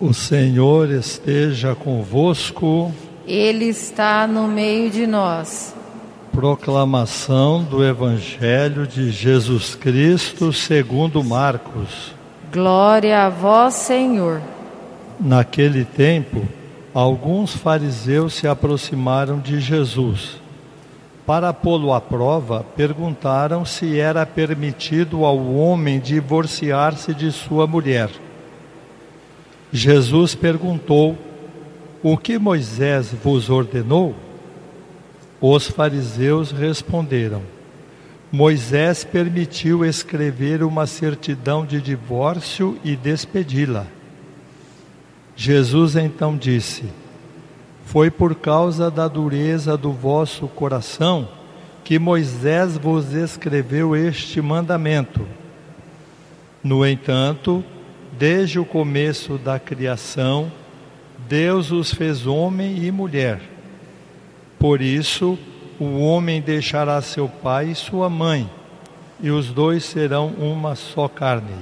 O Senhor esteja convosco. Ele está no meio de nós. Proclamação do Evangelho de Jesus Cristo segundo Marcos. Glória a vós, Senhor. Naquele tempo, alguns fariseus se aproximaram de Jesus. Para pô-lo à prova, perguntaram se era permitido ao homem divorciar-se de sua mulher. Jesus perguntou: O que Moisés vos ordenou? Os fariseus responderam: Moisés permitiu escrever uma certidão de divórcio e despedi-la. Jesus então disse: Foi por causa da dureza do vosso coração que Moisés vos escreveu este mandamento. No entanto, Desde o começo da criação, Deus os fez homem e mulher. Por isso, o homem deixará seu pai e sua mãe, e os dois serão uma só carne.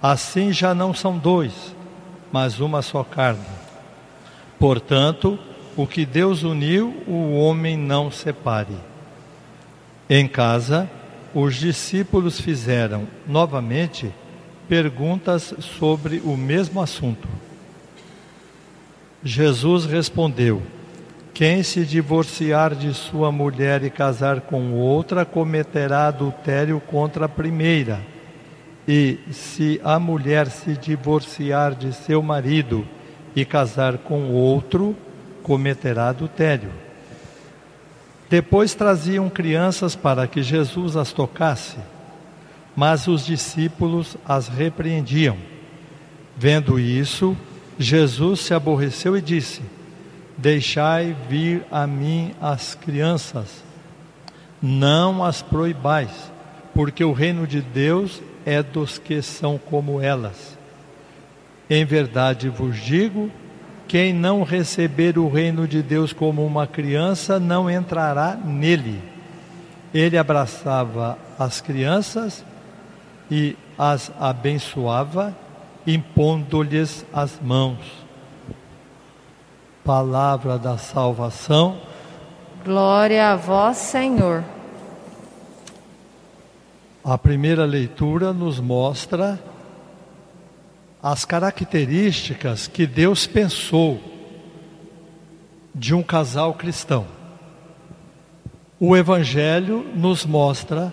Assim já não são dois, mas uma só carne. Portanto, o que Deus uniu, o homem não separe. Em casa, os discípulos fizeram novamente perguntas sobre o mesmo assunto. Jesus respondeu: Quem se divorciar de sua mulher e casar com outra cometerá adultério contra a primeira. E se a mulher se divorciar de seu marido e casar com outro, cometerá adultério. Depois traziam crianças para que Jesus as tocasse mas os discípulos as repreendiam. Vendo isso, Jesus se aborreceu e disse: Deixai vir a mim as crianças, não as proibais, porque o reino de Deus é dos que são como elas. Em verdade vos digo: quem não receber o reino de Deus como uma criança não entrará nele. Ele abraçava as crianças e as abençoava, impondo-lhes as mãos. Palavra da salvação. Glória a vós, Senhor. A primeira leitura nos mostra as características que Deus pensou de um casal cristão. O Evangelho nos mostra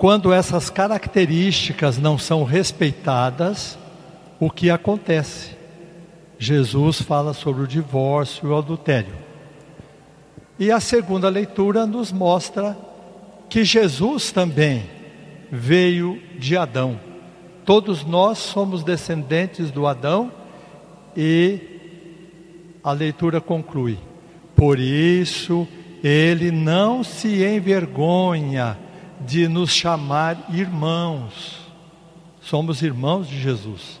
quando essas características não são respeitadas, o que acontece? Jesus fala sobre o divórcio e o adultério. E a segunda leitura nos mostra que Jesus também veio de Adão. Todos nós somos descendentes do Adão e a leitura conclui: Por isso ele não se envergonha de nos chamar irmãos. Somos irmãos de Jesus.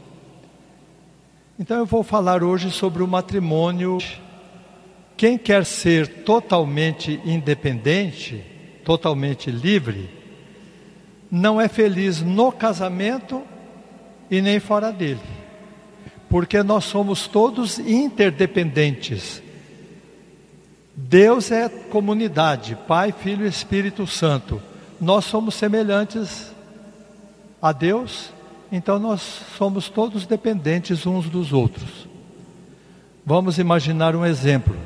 Então eu vou falar hoje sobre o matrimônio. Quem quer ser totalmente independente, totalmente livre, não é feliz no casamento e nem fora dele. Porque nós somos todos interdependentes. Deus é comunidade, Pai, Filho e Espírito Santo nós somos semelhantes a Deus, então nós somos todos dependentes uns dos outros. Vamos imaginar um exemplo.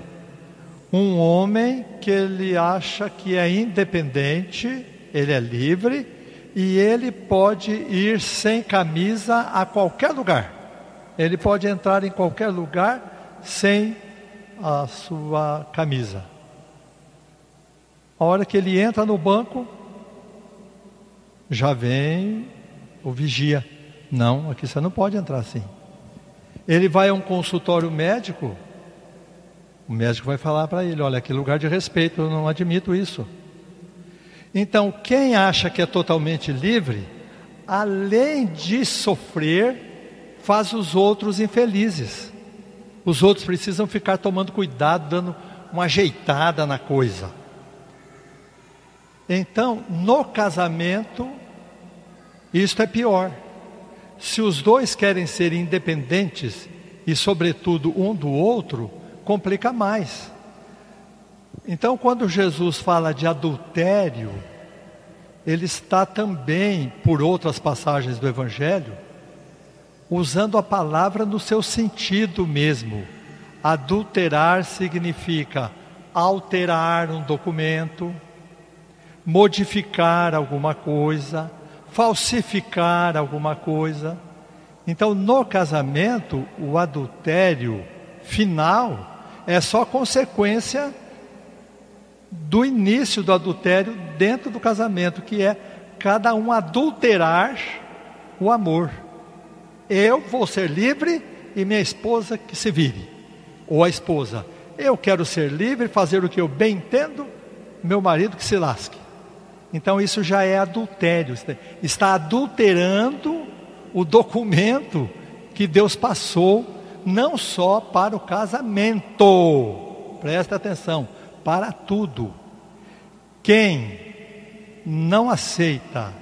Um homem que ele acha que é independente, ele é livre e ele pode ir sem camisa a qualquer lugar. Ele pode entrar em qualquer lugar sem a sua camisa. A hora que ele entra no banco, já vem o vigia. Não, aqui você não pode entrar assim. Ele vai a um consultório médico, o médico vai falar para ele: olha, é lugar de respeito, eu não admito isso. Então, quem acha que é totalmente livre, além de sofrer, faz os outros infelizes. Os outros precisam ficar tomando cuidado, dando uma ajeitada na coisa. Então, no casamento, isto é pior. Se os dois querem ser independentes e, sobretudo, um do outro, complica mais. Então, quando Jesus fala de adultério, ele está também, por outras passagens do Evangelho, usando a palavra no seu sentido mesmo. Adulterar significa alterar um documento, modificar alguma coisa, falsificar alguma coisa. Então, no casamento, o adultério final é só consequência do início do adultério dentro do casamento, que é cada um adulterar o amor. Eu vou ser livre e minha esposa que se vire. Ou a esposa, eu quero ser livre, fazer o que eu bem entendo, meu marido que se lasque. Então isso já é adultério, está adulterando o documento que Deus passou, não só para o casamento, presta atenção, para tudo. Quem não aceita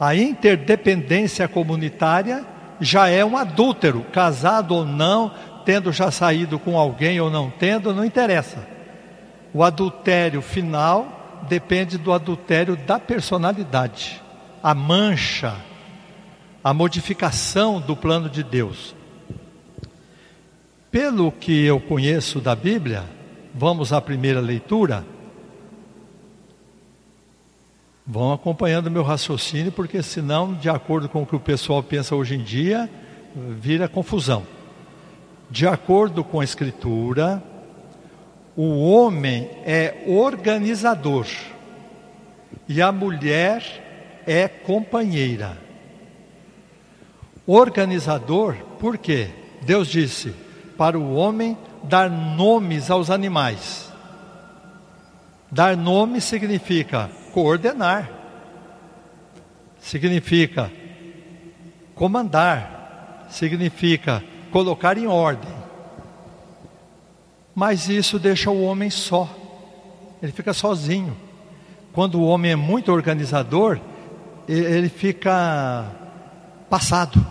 a interdependência comunitária já é um adúltero, casado ou não, tendo já saído com alguém ou não tendo, não interessa. O adultério final depende do adultério da personalidade, a mancha, a modificação do plano de Deus. Pelo que eu conheço da Bíblia, vamos à primeira leitura. Vão acompanhando meu raciocínio, porque senão, de acordo com o que o pessoal pensa hoje em dia, vira confusão. De acordo com a Escritura, o homem é organizador e a mulher é companheira. Organizador, por quê? Deus disse: para o homem dar nomes aos animais. Dar nome significa coordenar, significa comandar, significa colocar em ordem. Mas isso deixa o homem só, ele fica sozinho. Quando o homem é muito organizador, ele fica passado.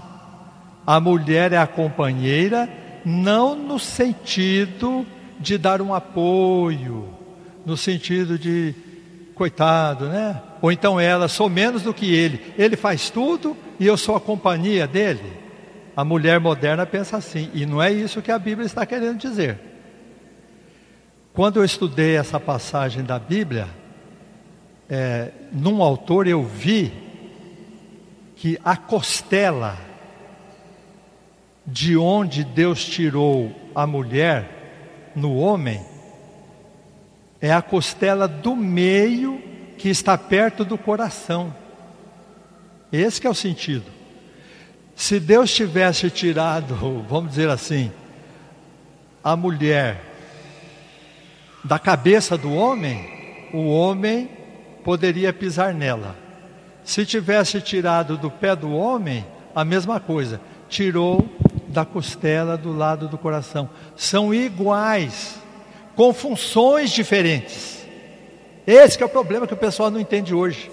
A mulher é a companheira, não no sentido de dar um apoio, no sentido de coitado, né? Ou então ela, sou menos do que ele, ele faz tudo e eu sou a companhia dele. A mulher moderna pensa assim, e não é isso que a Bíblia está querendo dizer. Quando eu estudei essa passagem da Bíblia, é, num autor eu vi que a costela de onde Deus tirou a mulher no homem é a costela do meio que está perto do coração. Esse é o sentido. Se Deus tivesse tirado, vamos dizer assim, a mulher da cabeça do homem, o homem poderia pisar nela. Se tivesse tirado do pé do homem, a mesma coisa, tirou da costela do lado do coração. São iguais com funções diferentes. Esse é o problema que o pessoal não entende hoje.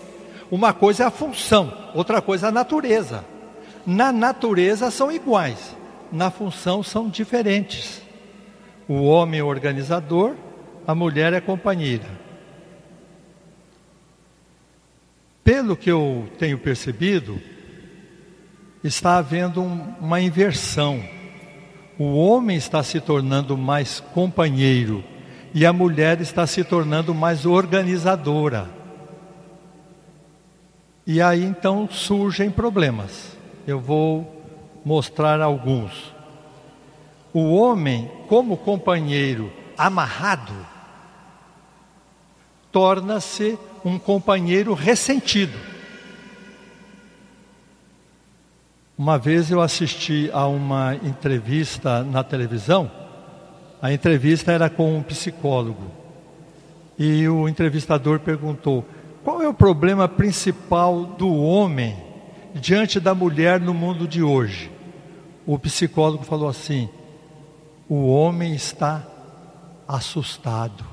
Uma coisa é a função, outra coisa é a natureza. Na natureza são iguais, na função são diferentes. O homem organizador, a mulher é companheira. Pelo que eu tenho percebido, está havendo um, uma inversão. O homem está se tornando mais companheiro e a mulher está se tornando mais organizadora. E aí então surgem problemas. Eu vou mostrar alguns. O homem, como companheiro amarrado, torna-se um companheiro ressentido. Uma vez eu assisti a uma entrevista na televisão a entrevista era com um psicólogo. E o entrevistador perguntou: qual é o problema principal do homem diante da mulher no mundo de hoje? O psicólogo falou assim: o homem está assustado.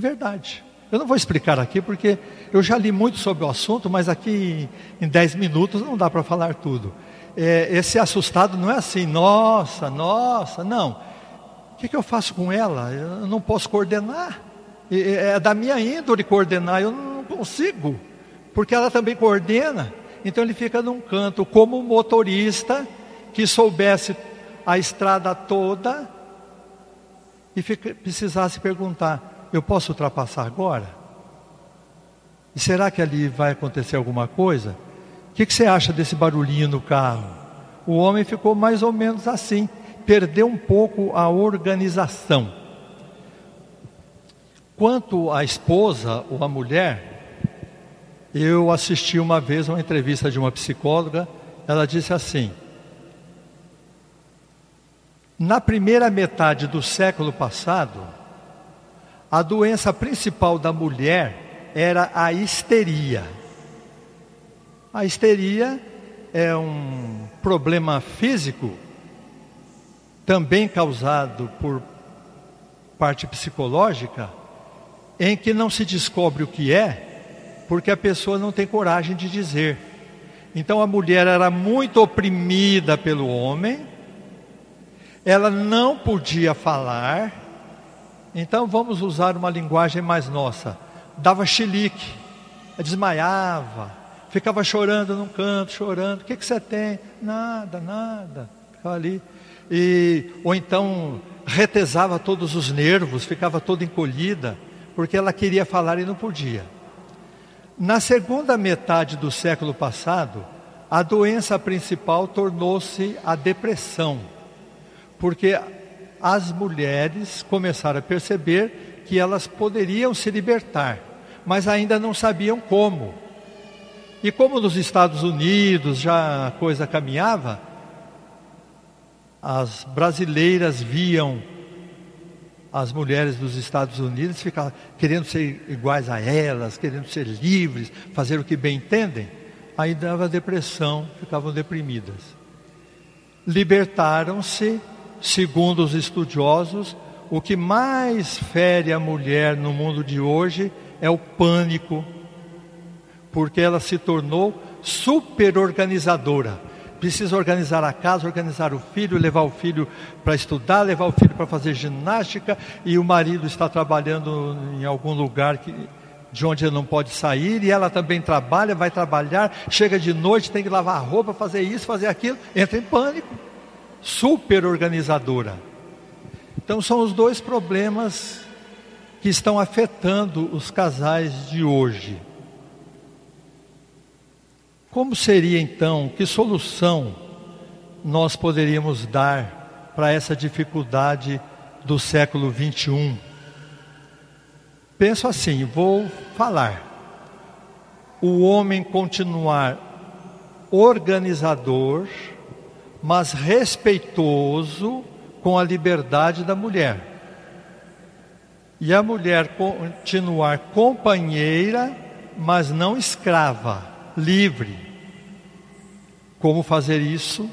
É verdade. Eu não vou explicar aqui porque eu já li muito sobre o assunto, mas aqui em 10 minutos não dá para falar tudo. é, esse assustado não é assim, nossa, nossa, não. O que, que eu faço com ela? Eu não posso coordenar. É da minha índole coordenar, eu não consigo, porque ela também coordena. Então ele fica num canto, como motorista que soubesse a estrada toda e fica, precisasse perguntar: eu posso ultrapassar agora? E será que ali vai acontecer alguma coisa? O que, que você acha desse barulhinho no carro? O homem ficou mais ou menos assim, perdeu um pouco a organização. Quanto à esposa ou à mulher, eu assisti uma vez uma entrevista de uma psicóloga, ela disse assim: Na primeira metade do século passado, a doença principal da mulher era a histeria. A histeria é um problema físico também causado por parte psicológica, em que não se descobre o que é, porque a pessoa não tem coragem de dizer. Então a mulher era muito oprimida pelo homem, ela não podia falar, então vamos usar uma linguagem mais nossa. Dava chilique, desmaiava, ficava chorando num canto, chorando. O que, que você tem? Nada, nada. Ficava ali. E, ou então retesava todos os nervos, ficava toda encolhida, porque ela queria falar e não podia. Na segunda metade do século passado, a doença principal tornou-se a depressão, porque as mulheres começaram a perceber que elas poderiam se libertar, mas ainda não sabiam como. E como nos Estados Unidos já a coisa caminhava, as brasileiras viam as mulheres dos Estados Unidos ficavam querendo ser iguais a elas, querendo ser livres, fazer o que bem entendem, aí dava depressão, ficavam deprimidas. Libertaram-se, segundo os estudiosos, o que mais fere a mulher no mundo de hoje é o pânico, porque ela se tornou super organizadora. Precisa organizar a casa, organizar o filho, levar o filho para estudar, levar o filho para fazer ginástica, e o marido está trabalhando em algum lugar que, de onde ele não pode sair, e ela também trabalha, vai trabalhar, chega de noite, tem que lavar a roupa, fazer isso, fazer aquilo, entra em pânico. Super organizadora. Então são os dois problemas que estão afetando os casais de hoje. Como seria então, que solução nós poderíamos dar para essa dificuldade do século 21? Penso assim, vou falar. O homem continuar organizador, mas respeitoso com a liberdade da mulher. E a mulher continuar companheira, mas não escrava livre. Como fazer isso?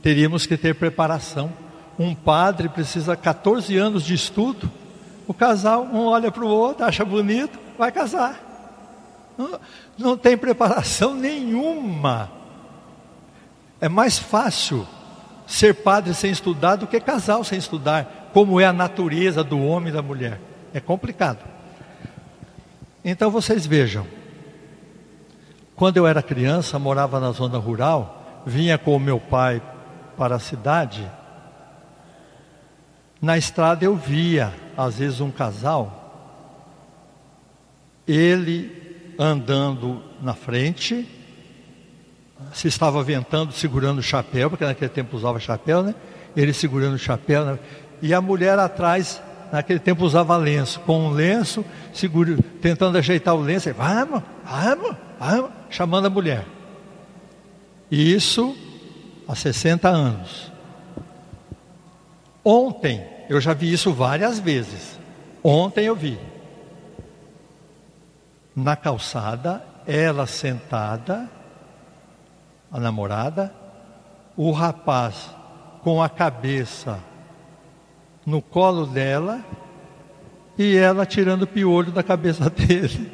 Teríamos que ter preparação. Um padre precisa 14 anos de estudo. O casal, um olha para o outro, acha bonito, vai casar. Não, não tem preparação nenhuma. É mais fácil ser padre sem estudar do que casal sem estudar, como é a natureza do homem e da mulher. É complicado. Então vocês vejam, quando eu era criança, morava na zona rural, vinha com o meu pai para a cidade. Na estrada eu via, às vezes, um casal, ele andando na frente, se estava ventando, segurando o chapéu, porque naquele tempo usava chapéu, né? Ele segurando o chapéu, né? e a mulher atrás, naquele tempo usava lenço, com um lenço, seguro, tentando ajeitar o lenço, vamos, vamos, vamos chamando a mulher. E isso há 60 anos. Ontem, eu já vi isso várias vezes. Ontem eu vi. Na calçada, ela sentada, a namorada, o rapaz com a cabeça no colo dela e ela tirando o piolho da cabeça dele.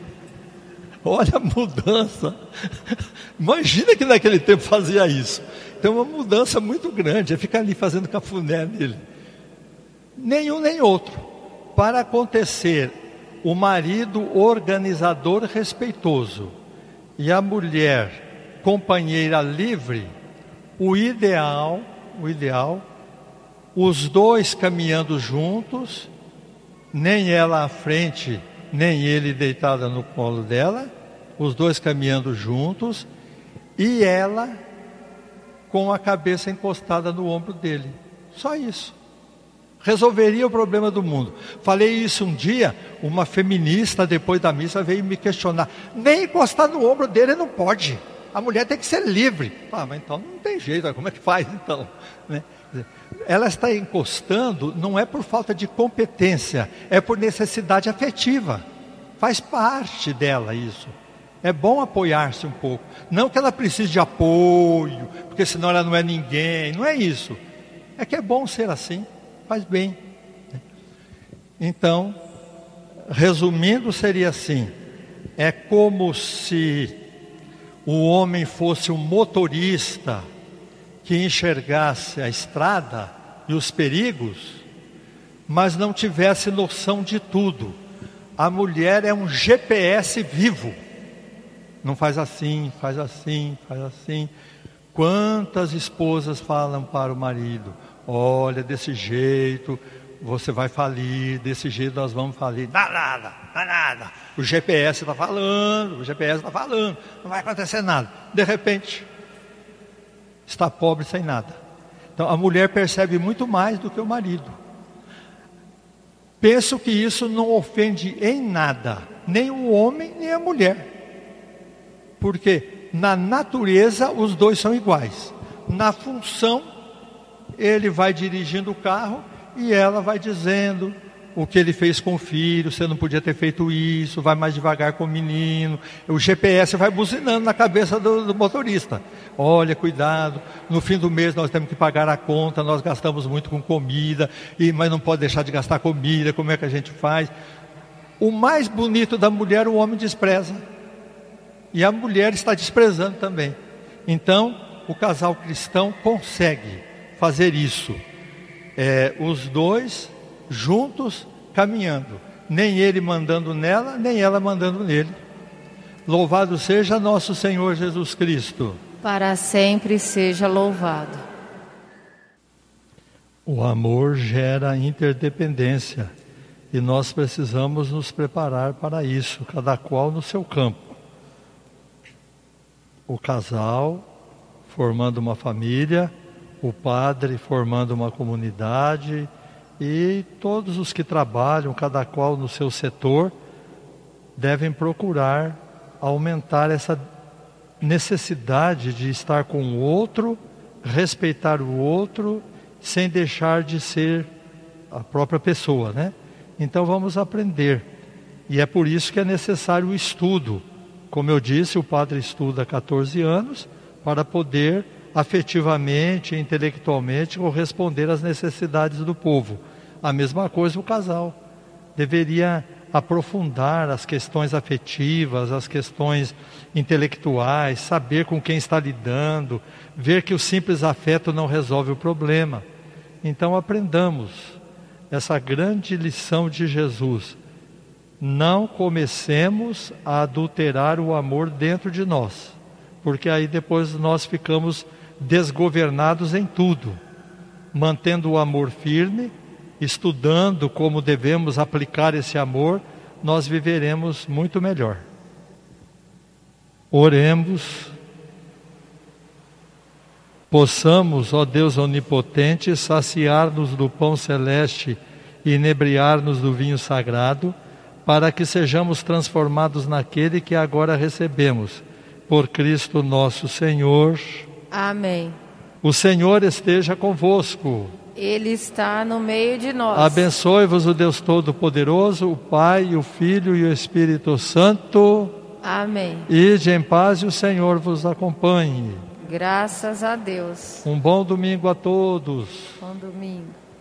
Olha a mudança. Imagina que naquele tempo fazia isso. Então, uma mudança muito grande. É ficar ali fazendo cafuné nele. Nenhum nem outro. Para acontecer, o marido organizador respeitoso e a mulher companheira livre, o ideal, o ideal, os dois caminhando juntos, nem ela à frente, nem ele deitada no colo dela, os dois caminhando juntos, e ela com a cabeça encostada no ombro dele. Só isso. Resolveria o problema do mundo. Falei isso um dia, uma feminista depois da missa veio me questionar. Nem encostar no ombro dele não pode. A mulher tem que ser livre. Ah, mas então não tem jeito, como é que faz então? Né? Ela está encostando não é por falta de competência, é por necessidade afetiva. Faz parte dela isso. É bom apoiar-se um pouco. Não que ela precise de apoio, porque senão ela não é ninguém. Não é isso. É que é bom ser assim. Faz bem. Então, resumindo, seria assim: é como se o homem fosse um motorista que enxergasse a estrada e os perigos, mas não tivesse noção de tudo. A mulher é um GPS vivo não faz assim, faz assim, faz assim. Quantas esposas falam para o marido: olha, desse jeito você vai falir, desse jeito nós vamos falir. Dá nada, dá nada. O GPS está falando, o GPS está falando, não vai acontecer nada. De repente, está pobre sem nada. Então a mulher percebe muito mais do que o marido. Penso que isso não ofende em nada, nem o homem nem a mulher. Porque na natureza os dois são iguais. Na função, ele vai dirigindo o carro e ela vai dizendo o que ele fez com o filho, você não podia ter feito isso, vai mais devagar com o menino. O GPS vai buzinando na cabeça do, do, motorista. Olha, cuidado, no fim do mês nós temos que pagar a conta, nós gastamos muito com comida, e, mas não pode deixar de gastar comida, como é que a gente faz? O mais bonito da mulher o homem despreza e a mulher está desprezando também. Então, o casal cristão consegue fazer isso. É, os dois juntos caminhando, nem ele mandando nela, nem ela mandando nele. Louvado seja nosso Senhor Jesus Cristo. Para sempre seja louvado. O amor gera interdependência e nós precisamos nos preparar para isso, cada qual no seu campo o casal formando uma família, o padre formando uma comunidade e todos os que trabalham, cada qual no seu setor, devem procurar aumentar essa necessidade de estar com o outro, respeitar o outro, sem deixar de ser a própria pessoa, né? Então vamos aprender. E é por isso que é necessário o estudo como eu disse, o padre estuda há 14 anos para poder afetivamente, intelectualmente corresponder às necessidades do povo. A mesma coisa o casal. Deveria aprofundar as questões afetivas, as questões intelectuais, saber com quem está lidando, ver que o simples afeto não resolve o problema. Então aprendamos essa grande lição de Jesus não comecemos a adulterar o amor dentro de nós, porque aí depois nós ficamos desgovernados em tudo, mantendo o amor firme, estudando como devemos aplicar esse amor, nós viveremos muito melhor. Oremos, possamos, ó Deus onipotente, saciar-nos do pão celeste e inebriar-nos do vinho sagrado para que sejamos transformados naquele que agora recebemos. Por Cristo nosso Senhor. Amém. O Senhor esteja convosco. Ele está no meio de nós. Abençoe-vos o Deus Todo-Poderoso, o Pai, o Filho e o Espírito Santo. Amém. Ide em paz e o Senhor vos acompanhe. Graças a Deus. Um bom domingo a todos. Bom domingo.